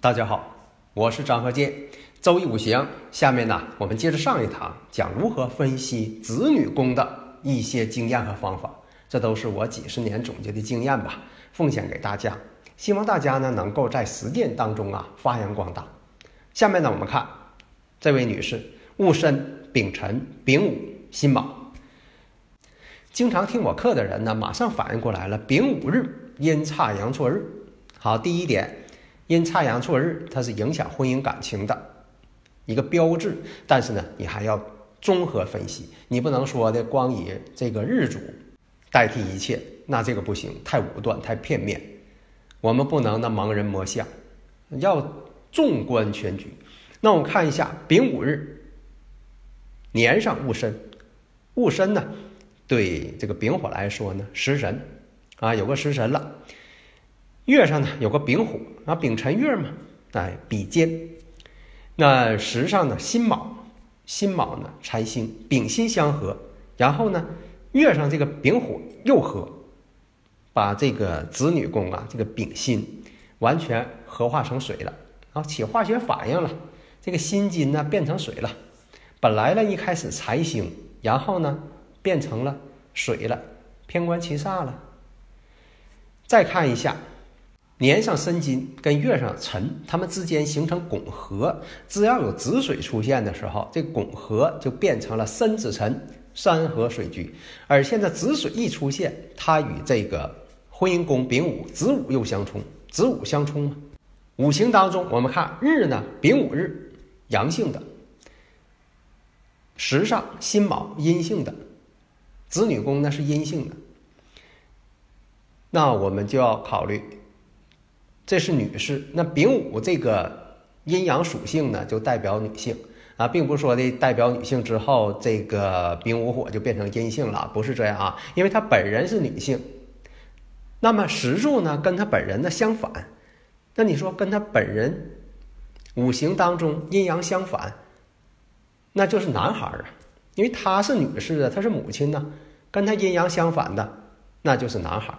大家好，我是张和建，周易五行。下面呢，我们接着上一堂讲如何分析子女宫的一些经验和方法，这都是我几十年总结的经验吧，奉献给大家。希望大家呢能够在实践当中啊发扬光大。下面呢，我们看这位女士，戊申、丙辰、丙午、辛卯。经常听我课的人呢，马上反应过来了，丙午日阴差阳错日。好，第一点。阴差阳错日，它是影响婚姻感情的一个标志。但是呢，你还要综合分析，你不能说的光以这个日主代替一切，那这个不行，太武断，太片面。我们不能那盲人摸象，要纵观全局。那我们看一下丙午日，年上戊申，戊申呢，对这个丙火来说呢，食神啊，有个食神了。月上呢有个丙虎啊，丙辰月嘛，哎，比肩。那时上呢辛卯，辛卯呢财星，丙辛相合，然后呢月上这个丙虎又合，把这个子女宫啊这个丙辛完全合化成水了啊，起化学反应了，这个辛金呢变成水了。本来呢一开始财星，然后呢变成了水了，偏官七煞了。再看一下。年上申金跟月上辰，它们之间形成拱合，只要有子水出现的时候，这拱合就变成了申子辰，山河水局。而现在子水一出现，它与这个婚姻宫丙午子午又相冲，子午相冲嘛。五行当中，我们看日呢，丙午日，阳性的；时上辛卯阴性的，子女宫呢是阴性的。那我们就要考虑。这是女士，那丙午这个阴阳属性呢，就代表女性啊，并不是说的代表女性之后，这个丙午火就变成阴性了，不是这样啊，因为她本人是女性，那么时柱呢跟她本人呢相反，那你说跟她本人五行当中阴阳相反，那就是男孩啊，因为她是女士啊，她是母亲呢，跟她阴阳相反的，那就是男孩。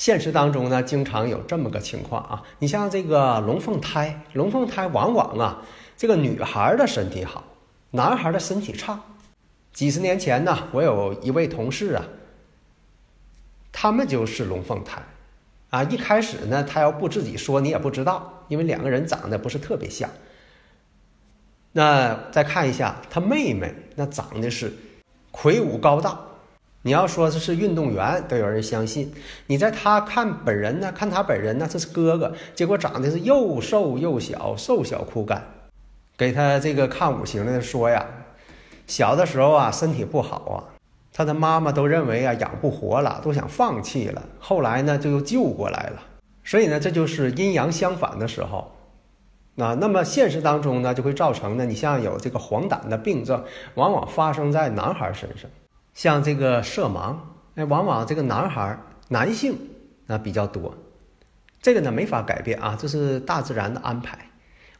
现实当中呢，经常有这么个情况啊，你像这个龙凤胎，龙凤胎往往啊，这个女孩的身体好，男孩的身体差。几十年前呢，我有一位同事啊，他们就是龙凤胎，啊，一开始呢，他要不自己说，你也不知道，因为两个人长得不是特别像。那再看一下他妹妹，那长得是魁梧高大。你要说这是运动员，都有人相信。你在他看本人呢，看他本人呢，这是哥哥，结果长得是又瘦又小，瘦小枯干。给他这个看五行的说呀，小的时候啊，身体不好啊，他的妈妈都认为啊，养不活了，都想放弃了。后来呢，就又救过来了。所以呢，这就是阴阳相反的时候。那那么现实当中呢，就会造成呢，你像有这个黄疸的病症，往往发生在男孩身上。像这个色盲，哎，往往这个男孩男性啊比较多，这个呢没法改变啊，这是大自然的安排。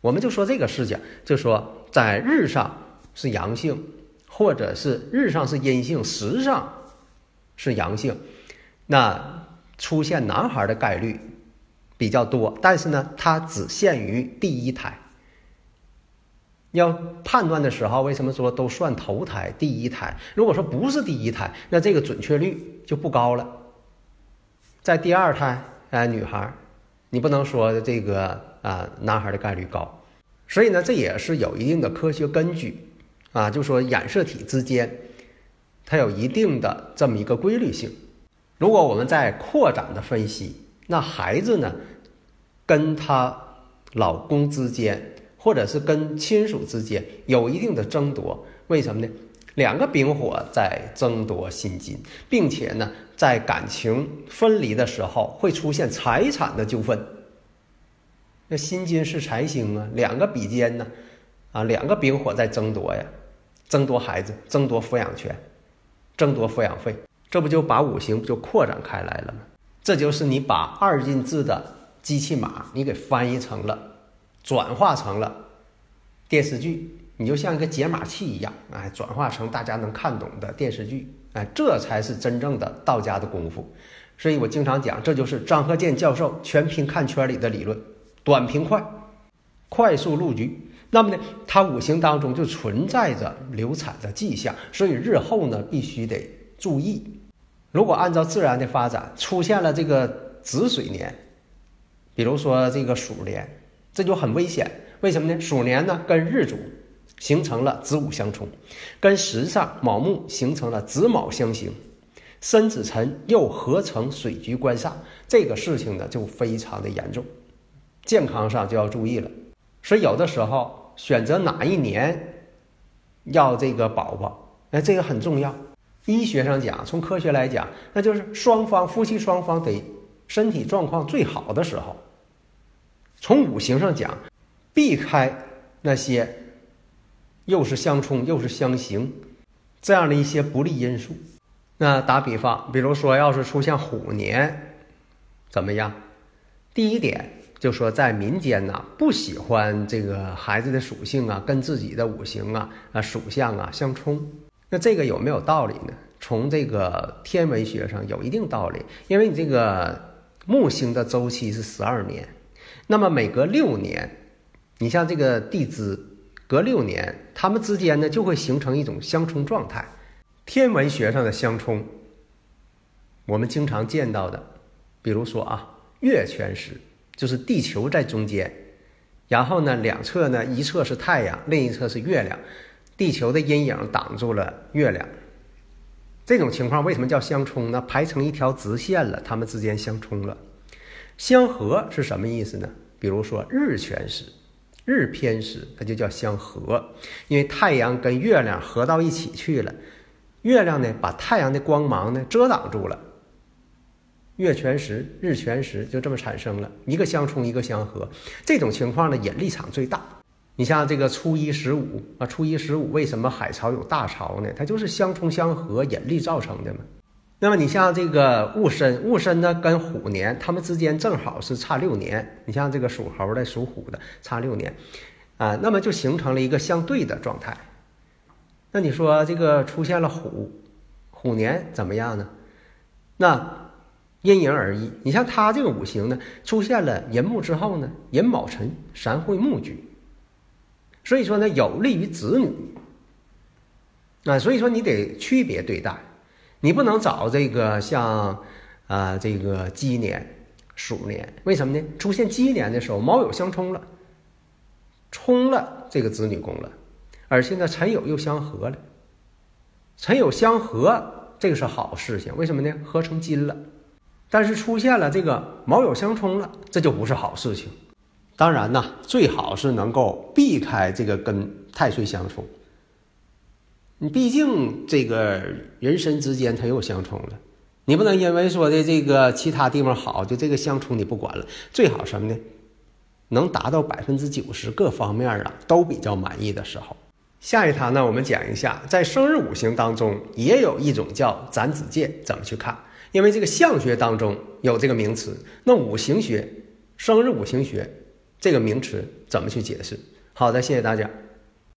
我们就说这个事情，就说在日上是阳性，或者是日上是阴性，时上是阳性，那出现男孩的概率比较多，但是呢，它只限于第一胎。要判断的时候，为什么说都算头胎、第一胎？如果说不是第一胎，那这个准确率就不高了。在第二胎，哎，女孩，你不能说这个啊，男孩的概率高。所以呢，这也是有一定的科学根据啊，就说染色体之间它有一定的这么一个规律性。如果我们再扩展的分析，那孩子呢，跟她老公之间。或者是跟亲属之间有一定的争夺。为什么呢？两个丙火在争夺辛金，并且呢，在感情分离的时候会出现财产的纠纷。那辛金是财星啊，两个比肩呢，啊，两个丙火在争夺呀，争夺孩子，争夺抚养权，争夺抚养费，这不就把五行不就扩展开来了吗？这就是你把二进制的机器码，你给翻译成了，转化成了电视剧，你就像一个解码器一样，哎，转化成大家能看懂的电视剧，哎，这才是真正的道家的功夫。所以我经常讲，这就是张鹤健教授全凭看圈里的理论。短平快，快速入局。那么呢，它五行当中就存在着流产的迹象，所以日后呢必须得注意。如果按照自然的发展，出现了这个子水年，比如说这个鼠年，这就很危险。为什么呢？鼠年呢跟日主形成了子午相冲，跟时上卯木形成了子卯相刑，申子辰又合成水局官煞，这个事情呢就非常的严重。健康上就要注意了，所以有的时候选择哪一年要这个宝宝，哎，这个很重要。医学上讲，从科学来讲，那就是双方夫妻双方得身体状况最好的时候。从五行上讲，避开那些又是相冲又是相刑这样的一些不利因素。那打比方，比如说要是出现虎年，怎么样？第一点。就说在民间呢，不喜欢这个孩子的属性啊，跟自己的五行啊啊属相啊相冲。那这个有没有道理呢？从这个天文学上有一定道理，因为你这个木星的周期是十二年，那么每隔六年，你像这个地支隔六年，它们之间呢就会形成一种相冲状态。天文学上的相冲，我们经常见到的，比如说啊，月全食。就是地球在中间，然后呢，两侧呢，一侧是太阳，另一侧是月亮，地球的阴影挡住了月亮。这种情况为什么叫相冲呢？排成一条直线了，它们之间相冲了。相合是什么意思呢？比如说日全食、日偏食，它就叫相合，因为太阳跟月亮合到一起去了，月亮呢把太阳的光芒呢遮挡住了。月全食，日全食，就这么产生了一个相冲，一个相合。这种情况呢，引力场最大。你像这个初一十五啊，初一十五为什么海潮有大潮呢？它就是相冲相合引力造成的嘛。那么你像这个戊申，戊申呢跟虎年，他们之间正好是差六年。你像这个属猴的、属虎的，差六年啊，那么就形成了一个相对的状态。那你说这个出现了虎，虎年怎么样呢？那。因人而异，你像他这个五行呢，出现了寅木之后呢，寅卯辰三会木局，所以说呢，有利于子女。啊，所以说你得区别对待，你不能找这个像啊这个鸡年、鼠年，为什么呢？出现鸡年的时候，卯酉相冲了，冲了这个子女宫了，而现在辰酉又相合了，辰酉相合，这个是好事情，为什么呢？合成金了。但是出现了这个卯酉相冲了，这就不是好事情。当然呢，最好是能够避开这个跟太岁相冲。你毕竟这个人身之间它又相冲了，你不能因为说的这个其他地方好，就这个相冲你不管了。最好什么呢？能达到百分之九十各方面啊都比较满意的时候。下一堂呢，我们讲一下在生日五行当中也有一种叫斩子剑，怎么去看？因为这个相学当中有这个名词，那五行学、生日五行学这个名词怎么去解释？好的，谢谢大家。